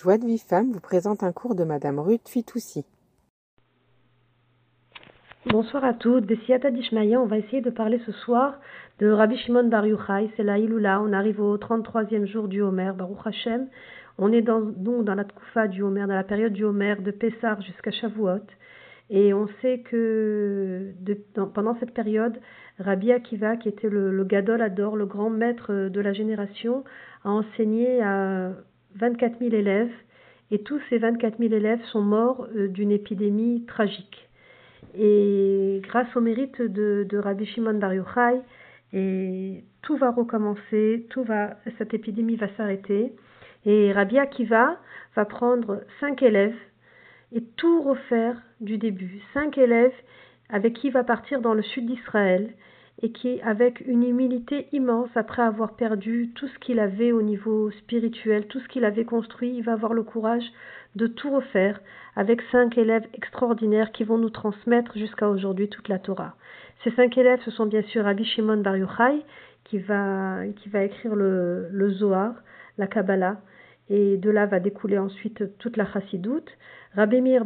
Joie de vie femme vous présente un cours de Madame Ruth Fitoussi. Bonsoir à toutes. Des Dishmaya, on va essayer de parler ce soir de Rabbi Shimon Bar Yochai. C'est la Iloula. On arrive au 33e jour du Homer, Baruch Hashem. On est donc dans la Tkoufa du Homer, dans la période du Homer, de Pessar jusqu'à Shavuot. Et on sait que pendant cette période, Rabbi Akiva, qui était le, le Gadol Ador, le grand maître de la génération, a enseigné à 24 000 élèves et tous ces 24 000 élèves sont morts euh, d'une épidémie tragique. Et grâce au mérite de, Rabbi Shimon Bar Yochai, tout va recommencer, tout va, cette épidémie va s'arrêter. Et Rabbi Akiva va prendre cinq élèves et tout refaire du début. Cinq élèves avec qui il va partir dans le sud d'Israël et qui, avec une humilité immense, après avoir perdu tout ce qu'il avait au niveau spirituel, tout ce qu'il avait construit, il va avoir le courage de tout refaire avec cinq élèves extraordinaires qui vont nous transmettre jusqu'à aujourd'hui toute la Torah. Ces cinq élèves, ce sont bien sûr Rabbi Shimon Bar Yochai, qui va, qui va écrire le, Zohar, la Kabbalah, et de là va découler ensuite toute la Chassidoute. Rabbi Meir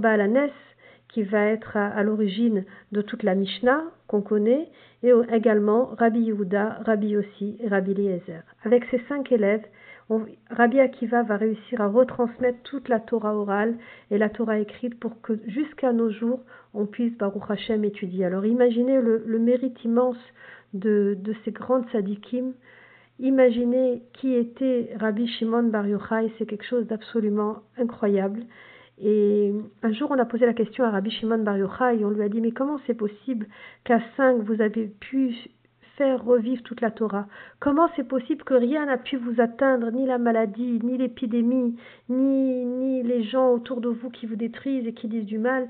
qui va être à, l'origine de toute la Mishnah qu'on connaît, et également Rabbi Yehuda, Rabbi Yossi et Rabbi Eliezer. Avec ces cinq élèves, Rabbi Akiva va réussir à retransmettre toute la Torah orale et la Torah écrite pour que jusqu'à nos jours, on puisse Baruch Hashem étudier. Alors imaginez le, mérite immense de, de ces grandes sadikim. Imaginez qui était Rabbi Shimon Bar Yochai, c'est quelque chose d'absolument incroyable. Et un jour, on a posé la question à Rabbi Shimon Bar Yochai et on lui a dit Mais comment c'est possible qu'à cinq, vous avez pu faire revivre toute la Torah? Comment c'est possible que rien n'a pu vous atteindre, ni la maladie, ni l'épidémie, ni, ni les gens autour de vous qui vous détruisent et qui disent du mal?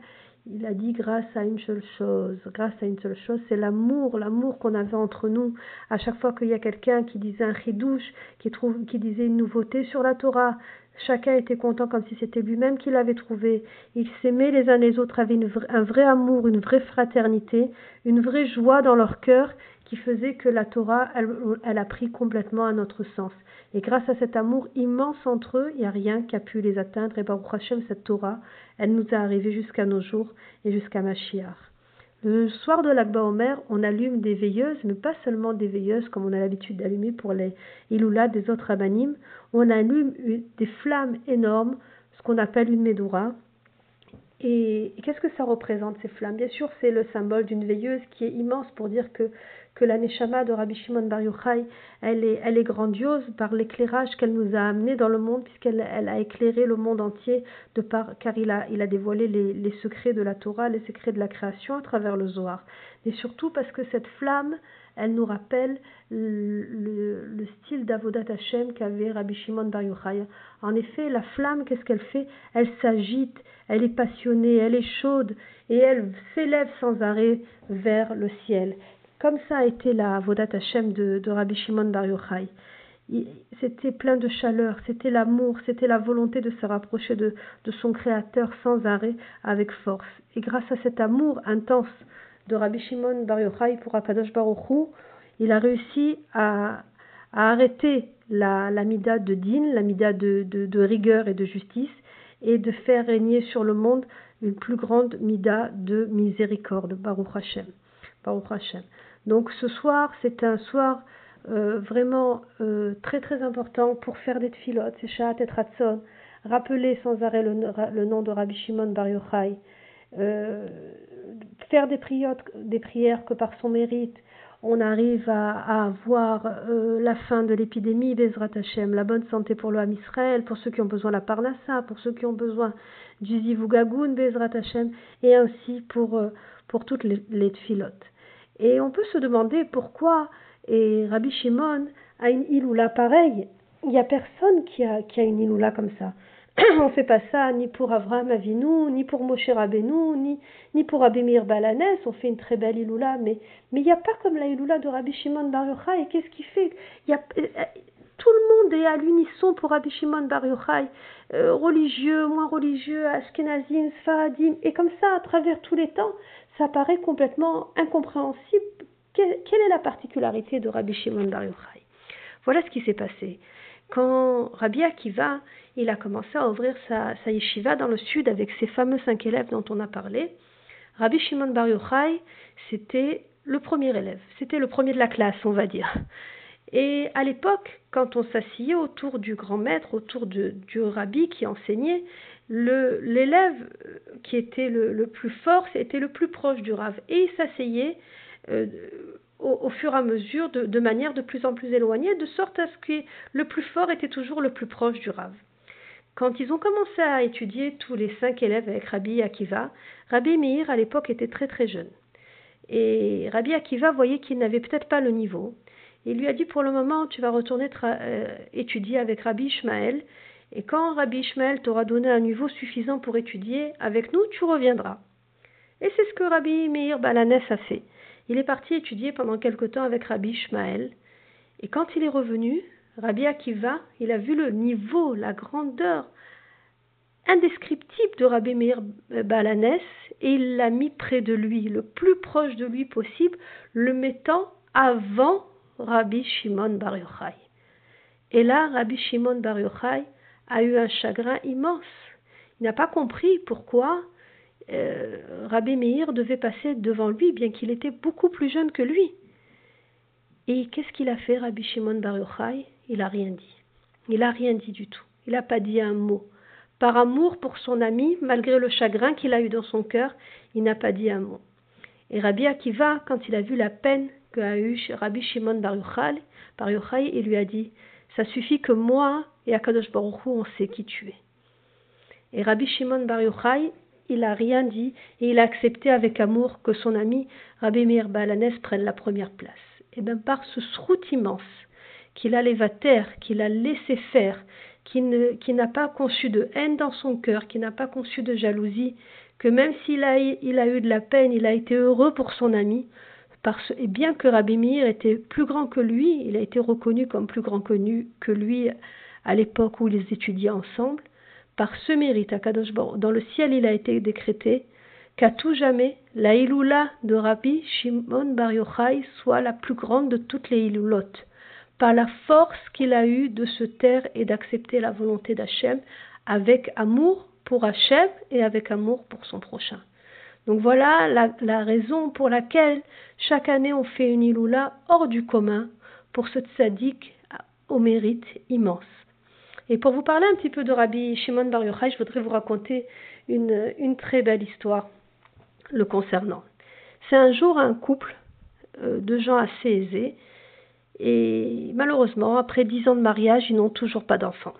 Il a dit grâce à une seule chose, grâce à une seule chose, c'est l'amour, l'amour qu'on avait entre nous. À chaque fois qu'il y a quelqu'un qui disait un chidouche, qui, trouve, qui disait une nouveauté sur la Torah, chacun était content comme si c'était lui-même qui l'avait trouvé. Ils s'aimaient les uns les autres, avaient un vrai amour, une vraie fraternité, une vraie joie dans leur cœur qui faisait que la Torah, elle, a pris complètement un autre sens. Et grâce à cet amour immense entre eux, il n'y a rien qui a pu les atteindre. Et Baruch Hashem, cette Torah, elle nous est arrivée jusqu'à nos jours et jusqu'à Mashiach. Le soir de l'Akba Omer, on allume des veilleuses, mais pas seulement des veilleuses comme on a l'habitude d'allumer pour les Iloula des autres abanimes. On allume des flammes énormes, ce qu'on appelle une Médoura. Et qu'est-ce que ça représente ces flammes? Bien sûr, c'est le symbole d'une veilleuse qui est immense pour dire que que la Neshama de Rabbi Shimon Bar Yochai, elle est, grandiose par l'éclairage qu'elle nous a amené dans le monde, puisqu'elle elle a éclairé le monde entier, de par, car il a, il a dévoilé les, secrets de la Torah, les secrets de la création à travers le Zohar. Et surtout parce que cette flamme, elle nous rappelle le, le, style d'Avodat Hashem qu'avait Rabbi Shimon Bar Yochai. En effet, la flamme, qu'est-ce qu'elle fait? Elle s'agite, elle est passionnée, elle est chaude, et elle s'élève sans arrêt vers le ciel. Comme ça a été la Vodat Hashem de, Rabbi Shimon Bar Yochai. C'était plein de chaleur, c'était l'amour, c'était la volonté de se rapprocher de, son Créateur sans arrêt, avec force. Et grâce à cet amour intense de Rabbi Shimon Bar Yochai pour Akadosh Baruch il a réussi à, arrêter la, de din, la mida de, rigueur et de justice, et de faire régner sur le monde une plus grande mida de miséricorde, Baruch. Baruch Hashem. Donc ce soir, c'est un soir euh, vraiment euh, très très important pour faire des tfilotes, c'est Shat et Ratson, rappeler sans arrêt le, nom de Rabbi Shimon Bar Yochai, euh, faire des, prières que par son mérite, on arrive à, avoir la fin de l'épidémie, Bezrat Hashem, la bonne santé pour l'homme Israël, pour ceux qui ont besoin de la Parnassa, pour ceux qui ont besoin du Zivugagun, Bezrat Hashem, et ainsi pour, pour toutes les, les tfilotes. Et on peut se demander pourquoi et Rabbi Shimon a une iloula pareille. Il n'y a personne qui a, qui a une iloula comme ça. on ne fait pas ça ni pour Avram Avinu, ni pour Moshe Rabbeinu, ni, ni pour Rabbi Meir Balanes. On fait une très belle iloula, mais mais il n'y a pas comme la iloula de Rabbi Shimon Bar Yochai. Et qu'est-ce qui fait? À l'unisson pour Rabbi Shimon Bar Yochai. Euh, religieux, moins religieux, Ashkenazim, Sfaradim. Et comme ça, à travers tous les temps, ça paraît complètement incompréhensible. Quelle, est la particularité de Rabbi Shimon Bar Yochai? Voilà ce qui s'est passé. quand Rabbi Akiva, il a commencé à ouvrir sa, sa yeshiva dans le sud avec ses fameux cinq élèves dont on a parlé, Rabbi Shimon Bar Yochai, c'était le premier élève, c'était le premier de la classe, on va dire. Et à l'époque, quand on s'asseyait autour du grand maître, autour du rabbi qui enseignait, l'élève qui était le, plus fort était le plus proche du rave. Et il s'asseyait euh, au, fur et à mesure de, de, manière de plus en plus éloignée, de sorte à ce que le plus fort était toujours le plus proche du rave. Quand ils ont commencé à étudier tous les cinq élèves avec Rabbi Akiva, Rabbi Meir à l'époque était très très jeune. Et Rabbi Akiva voyait qu'il n'avait peut-être pas le niveau. Il lui a dit pour le moment, tu vas retourner euh, étudier avec Rabbi Ishmael. Et quand Rabbi Ishmael t'aura donné un niveau suffisant pour étudier avec nous, tu reviendras. Et c'est ce que Rabbi Meir Balanès a fait. Il est parti étudier pendant quelque temps avec Rabbi Ishmael. Et quand il est revenu, Rabbi Akiva, il a vu le niveau, la grandeur indescriptible de Rabbi Meir Balanès et il l'a mis près de lui, le plus proche de lui possible, le mettant avant Rabbi Shimon Bar Yochai. Et là, Rabbi Shimon Bar Yochai a eu un chagrin immense. Il n'a pas compris pourquoi euh, Rabbi Meir devait passer devant lui, bien qu'il était beaucoup plus jeune que lui. Et qu'est-ce qu'il a fait, Rabbi Shimon Bar Yochai? Il n'a rien dit. Il n'a rien dit du tout. Il n'a pas dit un mot. Par amour pour son ami, malgré le chagrin qu'il a eu dans son cœur, il n'a pas dit un mot. Et Rabbi Akiva, quand il a vu la peine qu'a eu Rabbi Shimon Bar Yochai, il lui a dit Ça suffit que moi et Akadosh Baruch Hu, on sait qui tu es. Et Rabbi Shimon Bar Yochai, il n'a rien dit et il a accepté avec amour que son ami Rabbi Meir Balanes prenne la première place. Et bien par ce srout immense qu'il a terre, qu'il a laissé faire, qui n'a pas conçu de haine dans son cœur, qui n'a pas conçu de jalousie, que même s'il a, il a eu de la peine, il a été heureux pour son ami, et bien que Rabbi Meir était plus grand que lui, il a été reconnu comme plus grand que, que lui à l'époque où ils étudiaient ensemble, par ce mérite à Kadosh dans le ciel il a été décrété qu'à tout jamais la Iloula de Rabbi Shimon Bar Yochai soit la plus grande de toutes les Iloulotes par la force qu'il a eue de se taire et d'accepter la volonté d'Hachem avec amour pour Hachem et avec amour pour son prochain. Donc voilà la, raison pour laquelle chaque année on fait une iloula hors du commun pour ce tzaddik au mérite immense. Et pour vous parler un petit peu de Rabbi Shimon Bar Yochai, je voudrais vous raconter une, très belle histoire le concernant. C'est un jour un couple euh, de gens assez aisés et malheureusement, après dix ans de mariage, ils n'ont toujours pas d'enfants.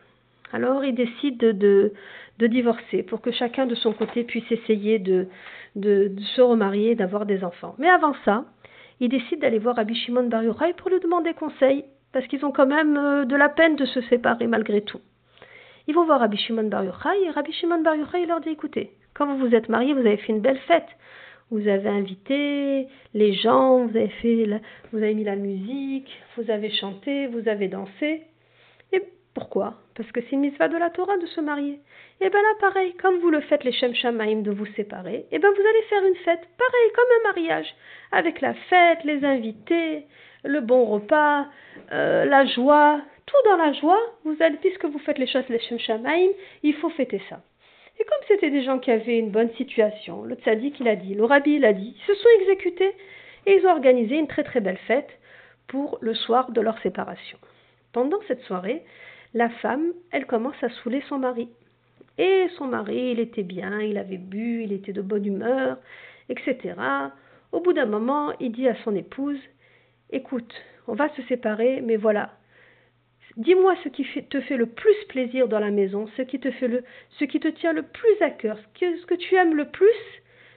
Alors ils décident de, divorcer pour que chacun de son côté puisse essayer de, se remarier d'avoir des enfants. Mais avant ça, ils décident d'aller voir Rabbi Shimon pour lui demander conseil, parce qu'ils ont quand même euh, de la peine de se séparer malgré tout. Ils vont voir Rabbi Shimon et Rabbi Shimon leur dit écoutez, quand vous vous êtes mariés, vous avez fait une belle fête vous avez invité les gens, vous avez mis la musique, vous avez chanté, vous avez dansé. Pourquoi? Parce que c'est une de la Torah de se marier. Et bien là, pareil, comme vous le faites les Shem Shamaim de vous séparer, et bien vous allez faire une fête, pareil, comme un mariage, avec la fête, les invités, le bon repas, euh, la joie, tout dans la joie. Vous allez, puisque vous faites les choses les Shem Shamaim, il faut fêter ça. Et comme c'était des gens qui avaient une bonne situation, le tzaddik il a dit, le rabbi il dit, ils se sont exécutés et ils ont organisé une très très belle fête pour le soir de leur séparation. Pendant cette soirée, la femme, elle commence à saouler son mari. Et son mari, il était bien, il avait bu, il était de bonne humeur, etc. Au bout d'un moment, il dit à son épouse, écoute, on va se séparer, mais voilà, Dis-moi ce qui te fait le plus plaisir dans la maison, ce qui te, fait le, ce qui te tient le plus à cœur, ce que, tu aimes le plus,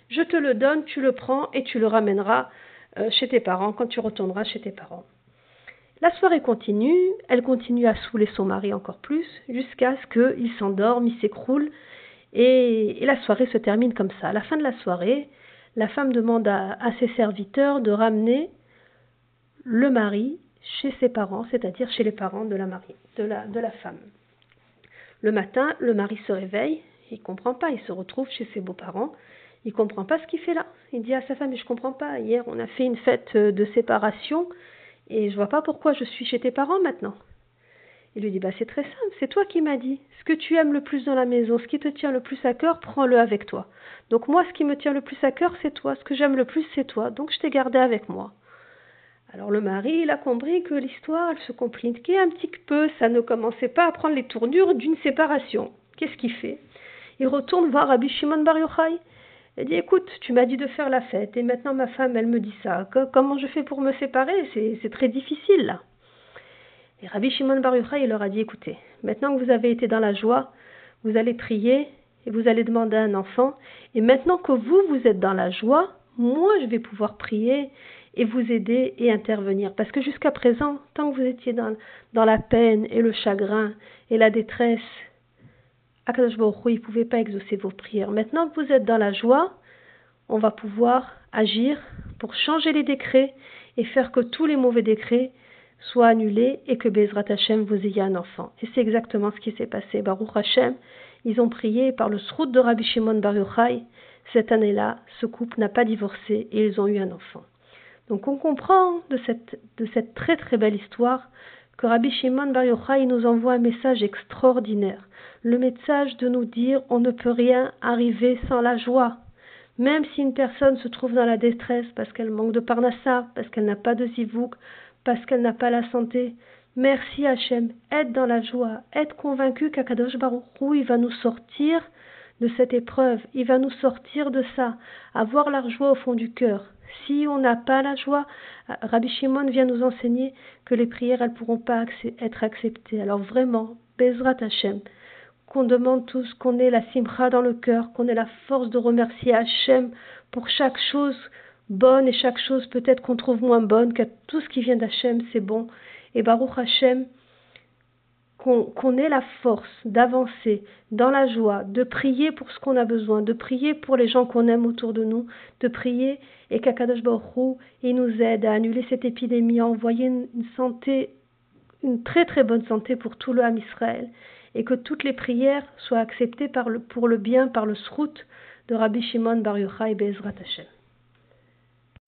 je te le donne, tu le prends et tu le ramèneras euh, chez tes parents quand tu retourneras chez tes parents. La soirée continue, elle continue à saouler son mari encore plus, jusqu'à ce qu'il s'endorme, il s'écroule, et, la soirée se termine comme ça. À la fin de la soirée, la femme demande à ses serviteurs de ramener le mari chez ses parents, c'est-à-dire chez les parents de la de la femme. Le matin, le mari se réveille, il comprend pas, il se retrouve chez ses beaux-parents, il comprend pas ce qu'il fait là. Il dit à sa femme, mais je comprends pas, hier on a fait une fête de séparation et je vois pas pourquoi je suis chez tes parents maintenant. Il lui dit bah c'est très simple, c'est toi qui m'as dit. Ce que tu aimes le plus dans la maison, ce qui te tient le plus à cœur, prends-le avec toi. Donc moi, ce qui me tient le plus à cœur, c'est toi. Ce que j'aime le plus, c'est toi. Donc je t'ai gardé avec moi. Alors le mari, il a compris que l'histoire, elle se compliquait un petit peu. Ça ne commençait pas à prendre les tournures d'une séparation. Qu'est-ce qu'il fait? Il retourne voir Rabbi Shimon Bar Yochai. Il dit écoute, tu m'as dit de faire la fête et maintenant ma femme, elle me dit ça. comment je fais pour me séparer? C'est très difficile là. Et Rabbi Shimon Bar Yochai, leur a dit écoutez, maintenant que vous avez été dans la joie, vous allez prier et vous allez demander un enfant. Et maintenant que vous, vous êtes dans la joie, moi, je vais pouvoir prier et vous aider et intervenir. Parce que jusqu'à présent, tant que vous étiez dans la peine et le chagrin et la détresse, Akadosh Baruch ne pouvait pas exaucer vos prières. Maintenant que vous êtes dans la joie, on va pouvoir agir pour changer les décrets et faire que tous les mauvais décrets soient annulés et que Bezrat Hashem vous ayez un enfant. Et c'est exactement ce qui s'est passé. Baruch Hashem, ils ont prié par le srout de Rabbi Shimon Bar Yochai. Cette année-là, ce couple n'a pas divorcé et ils ont eu un enfant. Donc on comprend de cette très très belle histoire que Rabbi Shimon Bar Yochai nous envoie un message extraordinaire. Le message de nous dire on ne peut rien arriver sans la joie. Même si une personne se trouve dans la détresse parce qu'elle manque de parnassa, parce qu'elle n'a pas de zivouk, parce qu'elle n'a pas la santé, merci Hachem, être dans la joie, être convaincu qu'Akadosh Baruch il va nous sortir de cette épreuve, il va nous sortir de ça, avoir la joie au fond du cœur. Si on n'a pas la joie, Rabbi Shimon vient nous enseigner que les prières, elles ne pourront pas être acceptées. Alors vraiment, Bezrat Hashem, qu'on demande tous qu'on ait la simcha dans le cœur, qu'on ait la force de remercier Hachem pour chaque chose bonne et chaque chose peut-être qu'on trouve moins bonne, que tout ce qui vient d'Hachem, c'est bon. Et Baruch Hachem, qu'on ait la force d'avancer dans la joie, de prier pour ce qu'on a besoin, de prier pour les gens qu'on aime autour de nous, de prier et qu'Akadosh Baruch il nous aide à annuler cette épidémie, à envoyer une, santé, une très très bonne santé pour tout le Ham Israël et que toutes les prières soient acceptées par le, pour le bien par le srout de Rabbi Shimon Bar Yochai Bezrat Hashem.